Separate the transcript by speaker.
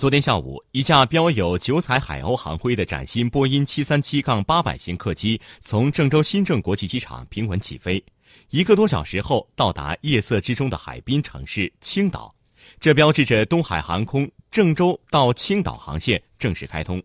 Speaker 1: 昨天下午，一架标有九彩海鸥航徽的崭新波音七三七-八百型客机从郑州新郑国际机场平稳起飞，一个多小时后到达夜色之中的海滨城市青岛，这标志着东海航空郑州到青岛航线正式开通。